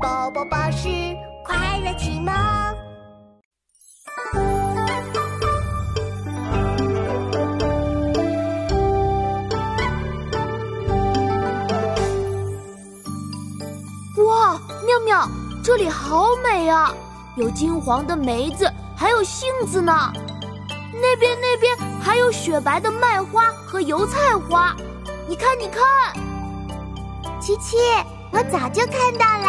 宝宝巴士快乐启蒙。哇，妙妙，这里好美啊！有金黄的梅子，还有杏子呢。那边那边还有雪白的麦花和油菜花。你看，你看，琪琪，我早就看到啦。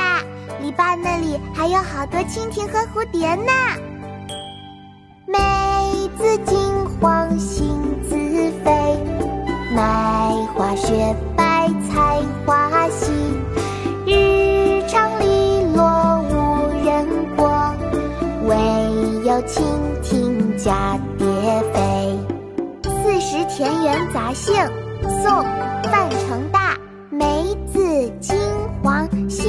篱笆那里还有好多蜻蜓和蝴蝶呢。梅子金黄，杏子肥，麦花雪白，菜花稀。日长篱落无人过，惟有蜻蜓蛱蝶飞。四时田园杂兴，宋·范成大。梅子金黄杏，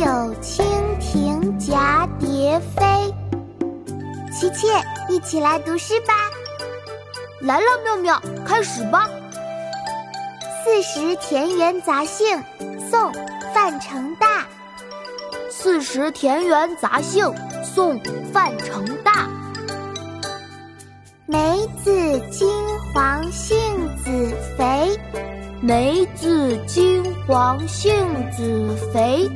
有蜻蜓蛱蝶飞。琪琪，一起来读诗吧！来了，妙妙，开始吧。《四时田园杂兴》宋·范成大。《四时田园杂兴》宋·范成大。梅子金黄，杏子肥。梅子金黄，杏子肥。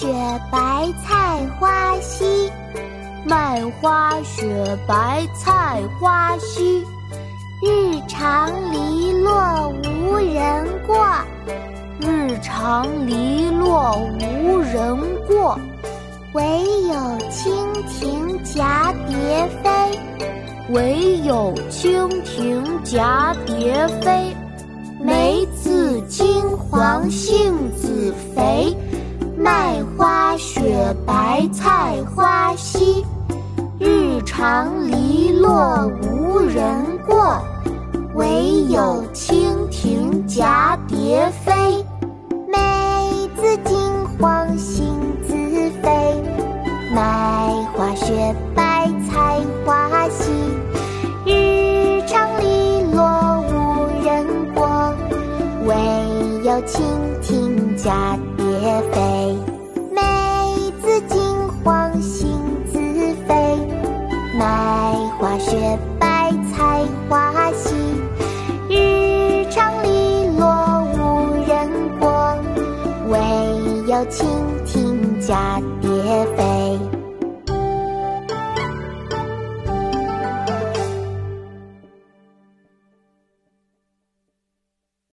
雪白，菜花稀。麦花雪白，菜花稀。日长篱落无人过。日长篱落无人过。惟有蜻蜓蛱蝶飞。惟有蜻蜓蛱蝶飞。梅子金黄，杏子白，菜花稀。日长篱落无人过，惟有蜻蜓蛱蝶飞。梅子金黄，杏子肥。麦花雪白，菜花稀。日长篱落无人过，惟有蜻蜓蛱蝶飞。心自飞，麦花雪白，菜花稀。日长篱落无人过，惟有蜻蜓蛱蝶飞。